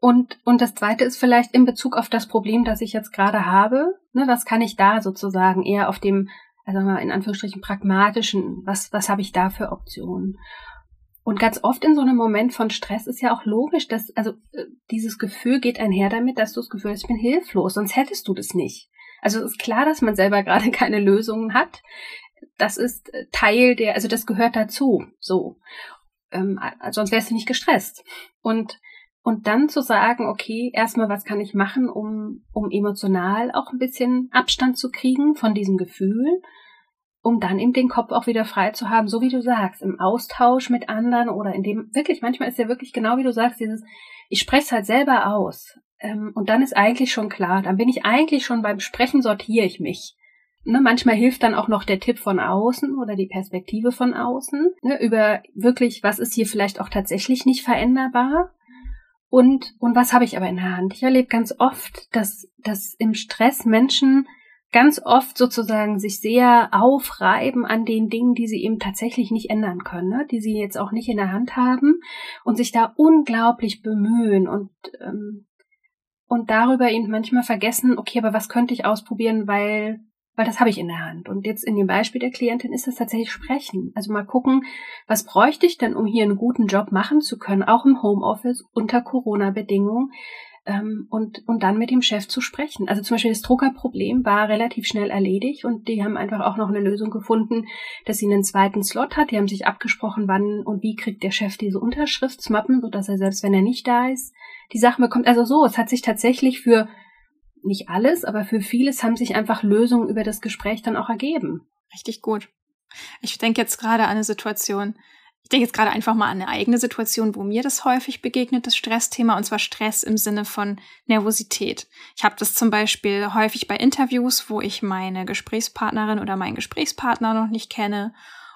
Und, und das zweite ist vielleicht in Bezug auf das Problem, das ich jetzt gerade habe. Ne, was kann ich da sozusagen eher auf dem, also mal in Anführungsstrichen pragmatischen, was, was habe ich da für Optionen? Und ganz oft in so einem Moment von Stress ist ja auch logisch, dass, also äh, dieses Gefühl geht einher damit, dass du das Gefühl hast, ich bin hilflos, sonst hättest du das nicht. Also es ist klar, dass man selber gerade keine Lösungen hat. Das ist äh, Teil der, also das gehört dazu, so. Ähm, sonst wärst du nicht gestresst. Und und dann zu sagen, okay, erstmal, was kann ich machen, um, um emotional auch ein bisschen Abstand zu kriegen von diesem Gefühl, um dann eben den Kopf auch wieder frei zu haben, so wie du sagst, im Austausch mit anderen oder in dem, wirklich, manchmal ist ja wirklich genau wie du sagst, dieses, ich spreche es halt selber aus. Ähm, und dann ist eigentlich schon klar, dann bin ich eigentlich schon beim Sprechen sortiere ich mich. Ne, manchmal hilft dann auch noch der Tipp von außen oder die Perspektive von außen ne, über wirklich, was ist hier vielleicht auch tatsächlich nicht veränderbar und, und was habe ich aber in der Hand? Ich erlebe ganz oft, dass, dass im Stress Menschen ganz oft sozusagen sich sehr aufreiben an den Dingen, die sie eben tatsächlich nicht ändern können, ne? die sie jetzt auch nicht in der Hand haben und sich da unglaublich bemühen und ähm, und darüber eben manchmal vergessen, okay, aber was könnte ich ausprobieren, weil weil das habe ich in der Hand. Und jetzt in dem Beispiel der Klientin ist das tatsächlich Sprechen. Also mal gucken, was bräuchte ich denn, um hier einen guten Job machen zu können, auch im Homeoffice unter Corona-Bedingungen. Ähm, und, und dann mit dem Chef zu sprechen. Also zum Beispiel das Druckerproblem war relativ schnell erledigt und die haben einfach auch noch eine Lösung gefunden, dass sie einen zweiten Slot hat. Die haben sich abgesprochen, wann und wie kriegt der Chef diese Unterschriftsmappen, sodass er selbst wenn er nicht da ist, die Sachen bekommt. Also so, es hat sich tatsächlich für nicht alles, aber für vieles haben sich einfach Lösungen über das Gespräch dann auch ergeben. Richtig gut. Ich denke jetzt gerade an eine Situation, ich denke jetzt gerade einfach mal an eine eigene Situation, wo mir das häufig begegnet, das Stressthema, und zwar Stress im Sinne von Nervosität. Ich habe das zum Beispiel häufig bei Interviews, wo ich meine Gesprächspartnerin oder meinen Gesprächspartner noch nicht kenne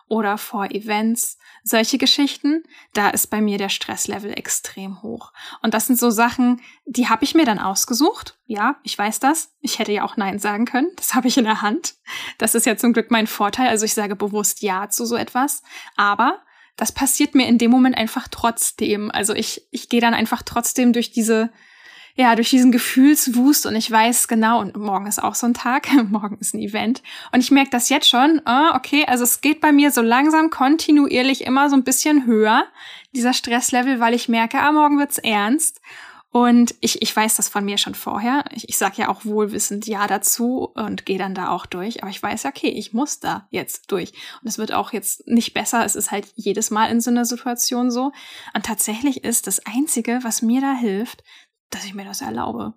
oder vor Events, solche Geschichten, da ist bei mir der Stresslevel extrem hoch. Und das sind so Sachen, die habe ich mir dann ausgesucht. Ja, ich weiß das. Ich hätte ja auch Nein sagen können. Das habe ich in der Hand. Das ist ja zum Glück mein Vorteil. Also ich sage bewusst Ja zu so etwas. Aber das passiert mir in dem Moment einfach trotzdem. Also ich, ich gehe dann einfach trotzdem durch diese ja, durch diesen Gefühlswust und ich weiß genau, und morgen ist auch so ein Tag, morgen ist ein Event. Und ich merke das jetzt schon, ah, okay, also es geht bei mir so langsam kontinuierlich immer so ein bisschen höher, dieser Stresslevel, weil ich merke, ah, morgen wird's ernst. Und ich, ich weiß das von mir schon vorher. Ich, ich sage ja auch wohlwissend Ja dazu und gehe dann da auch durch. Aber ich weiß, okay, ich muss da jetzt durch. Und es wird auch jetzt nicht besser. Es ist halt jedes Mal in so einer Situation so. Und tatsächlich ist das Einzige, was mir da hilft, dass ich mir das erlaube.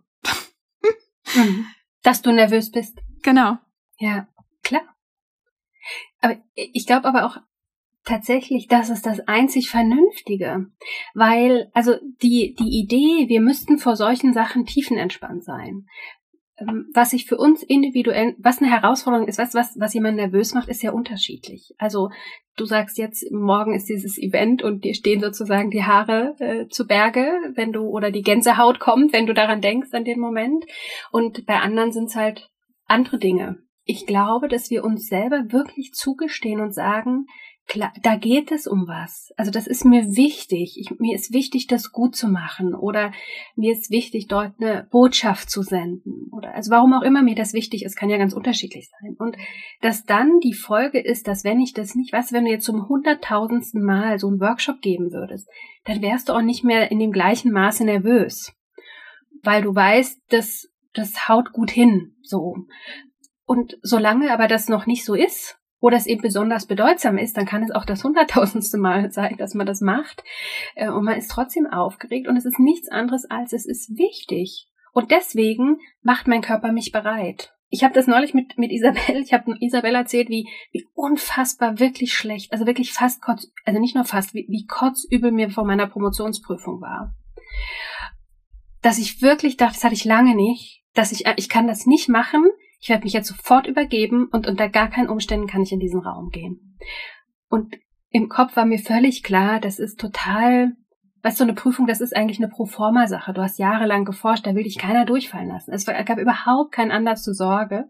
Mhm. Dass du nervös bist. Genau. Ja, klar. Aber ich glaube aber auch tatsächlich, das ist das einzig Vernünftige. Weil, also die, die Idee, wir müssten vor solchen Sachen tiefenentspannt sein. Ähm, was sich für uns individuell, was eine Herausforderung ist, was, was, was jemand nervös macht, ist ja unterschiedlich. Also du sagst jetzt, morgen ist dieses Event und dir stehen sozusagen die Haare äh, zu Berge, wenn du, oder die Gänsehaut kommt, wenn du daran denkst, an den Moment. Und bei anderen sind es halt andere Dinge. Ich glaube, dass wir uns selber wirklich zugestehen und sagen, klar, da geht es um was. Also das ist mir wichtig. Ich, mir ist wichtig, das gut zu machen oder mir ist wichtig, dort eine Botschaft zu senden oder also warum auch immer mir das wichtig ist, kann ja ganz unterschiedlich sein. Und dass dann die Folge ist, dass wenn ich das nicht, was, wenn du jetzt zum hunderttausendsten Mal so einen Workshop geben würdest, dann wärst du auch nicht mehr in dem gleichen Maße nervös, weil du weißt, dass das haut gut hin, so. Und solange aber das noch nicht so ist, oder es eben besonders bedeutsam ist, dann kann es auch das hunderttausendste Mal sein, dass man das macht. Äh, und man ist trotzdem aufgeregt und es ist nichts anderes als es ist wichtig. Und deswegen macht mein Körper mich bereit. Ich habe das neulich mit, mit Isabel, ich habe Isabel erzählt, wie, wie unfassbar wirklich schlecht, also wirklich fast kotz, also nicht nur fast, wie, wie kotzübel mir vor meiner Promotionsprüfung war. Dass ich wirklich dachte, das hatte ich lange nicht, dass ich, ich kann das nicht machen, ich werde mich jetzt sofort übergeben und unter gar keinen Umständen kann ich in diesen Raum gehen. Und im Kopf war mir völlig klar, das ist total, weißt du, eine Prüfung, das ist eigentlich eine Proforma-Sache. Du hast jahrelang geforscht, da will dich keiner durchfallen lassen. Es gab überhaupt keinen Anlass zur Sorge.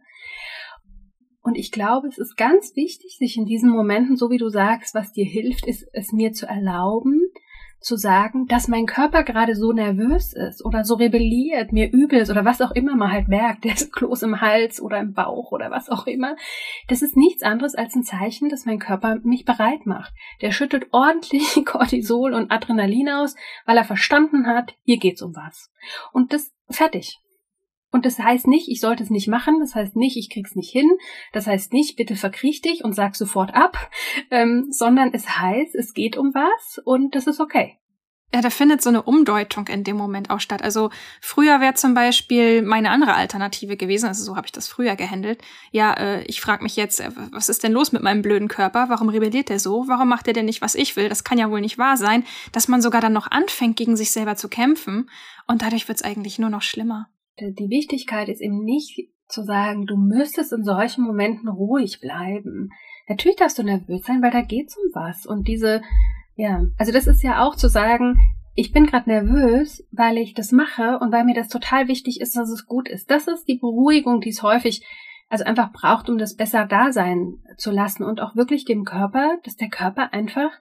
Und ich glaube, es ist ganz wichtig, sich in diesen Momenten, so wie du sagst, was dir hilft, ist es mir zu erlauben, zu sagen, dass mein Körper gerade so nervös ist oder so rebelliert, mir übel ist oder was auch immer man halt merkt, der ist Kloß im Hals oder im Bauch oder was auch immer. Das ist nichts anderes als ein Zeichen, dass mein Körper mich bereit macht. Der schüttet ordentlich Cortisol und Adrenalin aus, weil er verstanden hat, hier geht's um was. Und das fertig. Und das heißt nicht, ich sollte es nicht machen, das heißt nicht, ich krieg's nicht hin, das heißt nicht, bitte verkriech dich und sag sofort ab, ähm, sondern es heißt, es geht um was und das ist okay. Ja, da findet so eine Umdeutung in dem Moment auch statt. Also früher wäre zum Beispiel meine andere Alternative gewesen, also so habe ich das früher gehandelt. Ja, äh, ich frage mich jetzt, äh, was ist denn los mit meinem blöden Körper? Warum rebelliert der so? Warum macht er denn nicht, was ich will? Das kann ja wohl nicht wahr sein, dass man sogar dann noch anfängt, gegen sich selber zu kämpfen. Und dadurch wird's eigentlich nur noch schlimmer die Wichtigkeit ist eben nicht zu sagen, du müsstest in solchen Momenten ruhig bleiben. Natürlich darfst du nervös sein, weil da geht's um was. Und diese, ja, also das ist ja auch zu sagen, ich bin gerade nervös, weil ich das mache und weil mir das total wichtig ist, dass es gut ist. Das ist die Beruhigung, die es häufig also einfach braucht, um das besser da sein zu lassen und auch wirklich dem Körper, dass der Körper einfach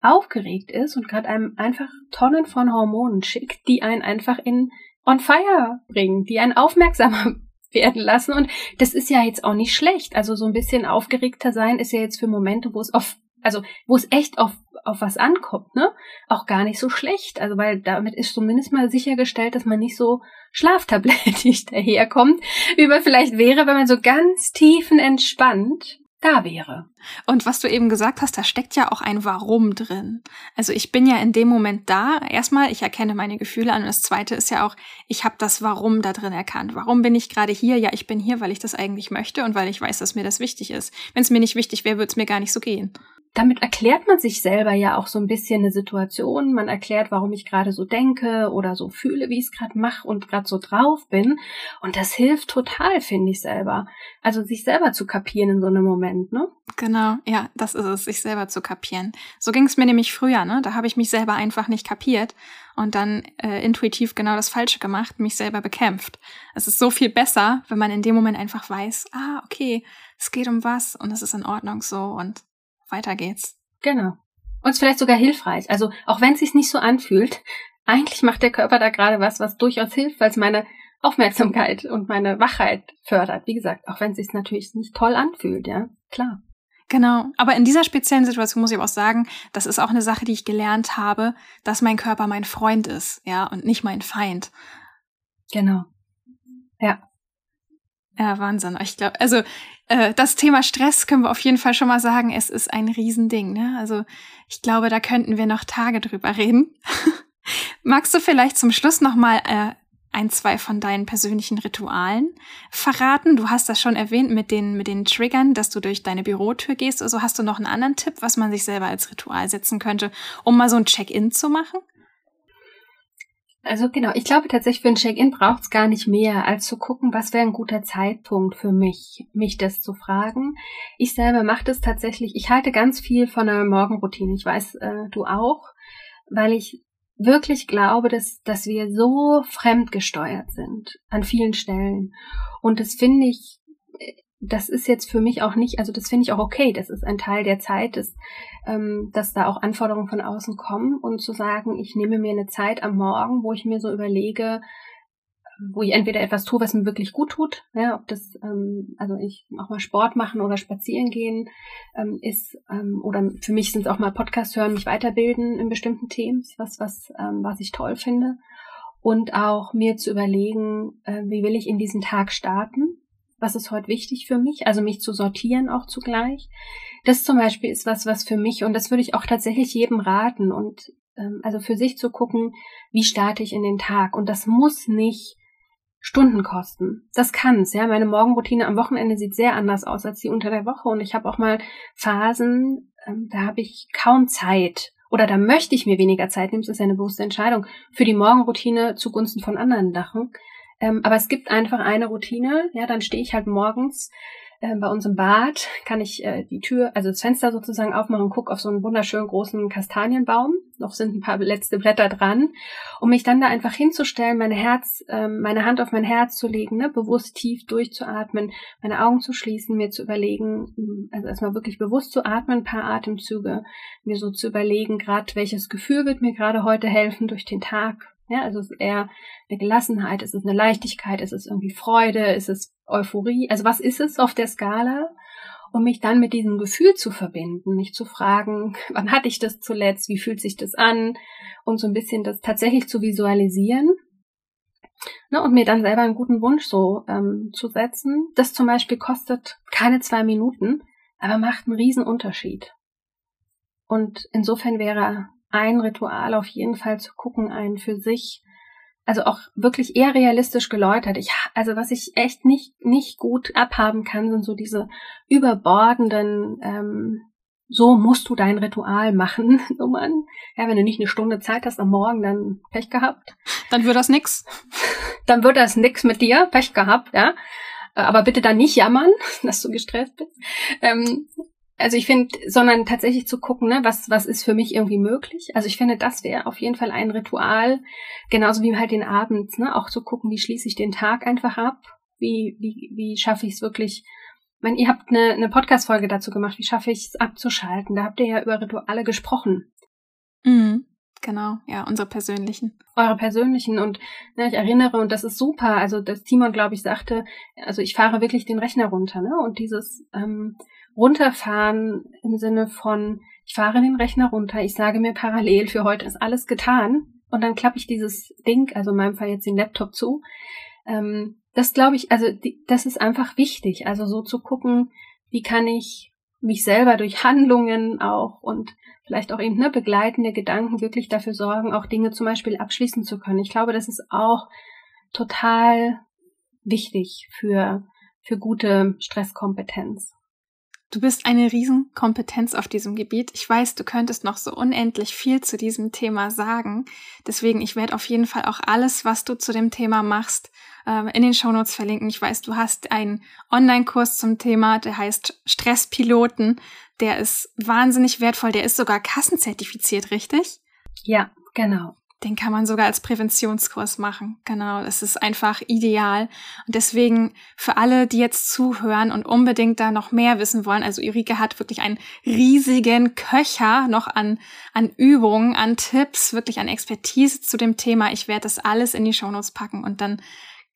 aufgeregt ist und gerade einem einfach Tonnen von Hormonen schickt, die einen einfach in on fire bringen, die einen aufmerksamer werden lassen. Und das ist ja jetzt auch nicht schlecht. Also so ein bisschen aufgeregter sein ist ja jetzt für Momente, wo es auf, also wo es echt auf, auf was ankommt, ne? Auch gar nicht so schlecht. Also weil damit ist zumindest mal sichergestellt, dass man nicht so schlaftablettig daherkommt, wie man vielleicht wäre, wenn man so ganz tiefen entspannt da wäre. Und was du eben gesagt hast, da steckt ja auch ein Warum drin. Also ich bin ja in dem Moment da. Erstmal, ich erkenne meine Gefühle an. Und das Zweite ist ja auch, ich habe das Warum da drin erkannt. Warum bin ich gerade hier? Ja, ich bin hier, weil ich das eigentlich möchte und weil ich weiß, dass mir das wichtig ist. Wenn es mir nicht wichtig wäre, würde es mir gar nicht so gehen damit erklärt man sich selber ja auch so ein bisschen eine Situation. Man erklärt, warum ich gerade so denke oder so fühle, wie ich es gerade mache und gerade so drauf bin. Und das hilft total, finde ich selber. Also sich selber zu kapieren in so einem Moment, ne? Genau, ja, das ist es, sich selber zu kapieren. So ging es mir nämlich früher, ne? Da habe ich mich selber einfach nicht kapiert und dann äh, intuitiv genau das Falsche gemacht, mich selber bekämpft. Es ist so viel besser, wenn man in dem Moment einfach weiß, ah, okay, es geht um was und es ist in Ordnung so und weiter geht's. Genau. Und es vielleicht sogar hilfreich. Also auch wenn es sich nicht so anfühlt, eigentlich macht der Körper da gerade was, was durchaus hilft, weil es meine Aufmerksamkeit und meine Wachheit fördert. Wie gesagt, auch wenn es sich natürlich nicht toll anfühlt, ja, klar. Genau, aber in dieser speziellen Situation muss ich auch sagen, das ist auch eine Sache, die ich gelernt habe, dass mein Körper mein Freund ist, ja, und nicht mein Feind. Genau. Ja. Ja, Wahnsinn. Ich glaube, also äh, das Thema Stress können wir auf jeden Fall schon mal sagen, es ist ein Riesending. Ne? Also ich glaube, da könnten wir noch Tage drüber reden. Magst du vielleicht zum Schluss noch mal äh, ein, zwei von deinen persönlichen Ritualen verraten? Du hast das schon erwähnt mit den, mit den Triggern, dass du durch deine Bürotür gehst. Also hast du noch einen anderen Tipp, was man sich selber als Ritual setzen könnte, um mal so ein Check-in zu machen? Also genau, ich glaube tatsächlich für ein Check-in braucht es gar nicht mehr, als zu gucken, was wäre ein guter Zeitpunkt für mich, mich das zu fragen. Ich selber mache das tatsächlich, ich halte ganz viel von einer Morgenroutine. Ich weiß, äh, du auch, weil ich wirklich glaube, dass, dass wir so fremdgesteuert sind an vielen Stellen. Und das finde ich das ist jetzt für mich auch nicht, also das finde ich auch okay, das ist ein Teil der Zeit, dass, ähm, dass da auch Anforderungen von außen kommen und zu sagen, ich nehme mir eine Zeit am Morgen, wo ich mir so überlege, wo ich entweder etwas tue, was mir wirklich gut tut, ja, ob das, ähm, also ich auch mal Sport machen oder spazieren gehen ähm, ist, ähm, oder für mich sind es auch mal Podcast hören, mich weiterbilden in bestimmten Themen, was, was, ähm, was ich toll finde. Und auch mir zu überlegen, äh, wie will ich in diesen Tag starten, was ist heute wichtig für mich, also mich zu sortieren auch zugleich. Das zum Beispiel ist was, was für mich, und das würde ich auch tatsächlich jedem raten, und ähm, also für sich zu gucken, wie starte ich in den Tag. Und das muss nicht Stunden kosten. Das kann's, ja. Meine Morgenroutine am Wochenende sieht sehr anders aus als die unter der Woche. Und ich habe auch mal Phasen, ähm, da habe ich kaum Zeit. Oder da möchte ich mir weniger Zeit nehmen, das ist ja eine bewusste Entscheidung, für die Morgenroutine zugunsten von anderen Sachen. Ähm, aber es gibt einfach eine Routine, ja, dann stehe ich halt morgens äh, bei uns im Bad kann ich äh, die Tür, also das Fenster sozusagen aufmachen gucke auf so einen wunderschönen großen Kastanienbaum. Noch sind ein paar letzte Blätter dran, um mich dann da einfach hinzustellen, meine Herz, äh, meine Hand auf mein Herz zu legen, ne, bewusst tief durchzuatmen, meine Augen zu schließen, mir zu überlegen, hm, also erstmal wirklich bewusst zu atmen, ein paar Atemzüge, mir so zu überlegen, gerade welches Gefühl wird mir gerade heute helfen durch den Tag, ja, also es ist eher eine Gelassenheit, es ist eine Leichtigkeit, es ist irgendwie Freude, es ist Euphorie. Also was ist es auf der Skala? Um mich dann mit diesem Gefühl zu verbinden, mich zu fragen, wann hatte ich das zuletzt, wie fühlt sich das an und so ein bisschen das tatsächlich zu visualisieren ne, und mir dann selber einen guten Wunsch so ähm, zu setzen. Das zum Beispiel kostet keine zwei Minuten, aber macht einen riesen Unterschied. Und insofern wäre ein Ritual auf jeden Fall zu gucken, ein für sich, also auch wirklich eher realistisch geläutert. Ich, also was ich echt nicht, nicht gut abhaben kann, sind so diese überbordenden, ähm, so musst du dein Ritual machen, Nummern. Ja, wenn du nicht eine Stunde Zeit hast am Morgen, dann Pech gehabt. Dann wird das nix. Dann wird das nix mit dir, Pech gehabt, ja. Aber bitte dann nicht jammern, dass du gestresst bist. Ähm, also ich finde, sondern tatsächlich zu gucken, ne, was, was ist für mich irgendwie möglich. Also ich finde, das wäre auf jeden Fall ein Ritual, genauso wie halt den Abend, ne, auch zu gucken, wie schließe ich den Tag einfach ab, wie, wie, wie schaffe ich es wirklich. Ich meine, ihr habt eine, eine Podcast-Folge dazu gemacht, wie schaffe ich es abzuschalten. Da habt ihr ja über Rituale gesprochen. Mhm. Genau, ja, unsere persönlichen. Eure persönlichen und ne, ich erinnere, und das ist super, also das Timon, glaube ich, sagte, also ich fahre wirklich den Rechner runter, ne? Und dieses ähm, runterfahren im Sinne von, ich fahre den Rechner runter, ich sage mir parallel, für heute ist alles getan und dann klappe ich dieses Ding, also in meinem Fall jetzt den Laptop zu. Ähm, das glaube ich, also die, das ist einfach wichtig, also so zu gucken, wie kann ich mich selber durch Handlungen auch und vielleicht auch eben ne, begleitende Gedanken wirklich dafür sorgen, auch Dinge zum Beispiel abschließen zu können. Ich glaube, das ist auch total wichtig für, für gute Stresskompetenz. Du bist eine Riesenkompetenz auf diesem Gebiet. Ich weiß, du könntest noch so unendlich viel zu diesem Thema sagen. Deswegen, ich werde auf jeden Fall auch alles, was du zu dem Thema machst, ähm, in den Shownotes verlinken. Ich weiß, du hast einen Online-Kurs zum Thema, der heißt Stresspiloten. Der ist wahnsinnig wertvoll. Der ist sogar kassenzertifiziert, richtig? Ja, genau. Den kann man sogar als Präventionskurs machen. Genau, das ist einfach ideal. Und deswegen für alle, die jetzt zuhören und unbedingt da noch mehr wissen wollen, also Ulrike hat wirklich einen riesigen Köcher noch an, an Übungen, an Tipps, wirklich an Expertise zu dem Thema. Ich werde das alles in die Shownotes packen und dann,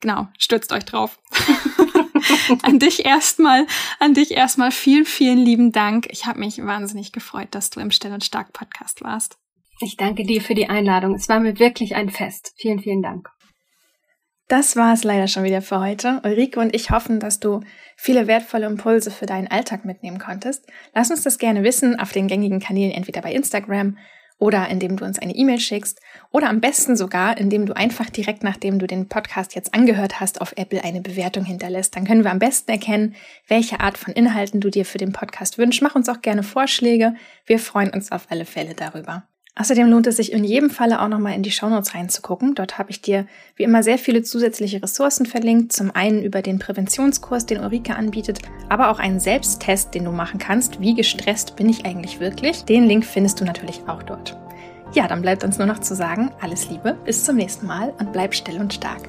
genau, stürzt euch drauf. an dich erstmal, an dich erstmal vielen, vielen lieben Dank. Ich habe mich wahnsinnig gefreut, dass du im Still und Stark Podcast warst. Ich danke dir für die Einladung. Es war mir wirklich ein Fest. Vielen, vielen Dank. Das war es leider schon wieder für heute. Ulrike und ich hoffen, dass du viele wertvolle Impulse für deinen Alltag mitnehmen konntest. Lass uns das gerne wissen auf den gängigen Kanälen, entweder bei Instagram oder indem du uns eine E-Mail schickst oder am besten sogar, indem du einfach direkt nachdem du den Podcast jetzt angehört hast, auf Apple eine Bewertung hinterlässt. Dann können wir am besten erkennen, welche Art von Inhalten du dir für den Podcast wünschst. Mach uns auch gerne Vorschläge. Wir freuen uns auf alle Fälle darüber. Außerdem lohnt es sich in jedem Falle auch nochmal in die Shownotes reinzugucken. Dort habe ich dir wie immer sehr viele zusätzliche Ressourcen verlinkt. Zum einen über den Präventionskurs, den Ulrike anbietet, aber auch einen Selbsttest, den du machen kannst. Wie gestresst bin ich eigentlich wirklich? Den Link findest du natürlich auch dort. Ja, dann bleibt uns nur noch zu sagen, alles Liebe, bis zum nächsten Mal und bleib still und stark.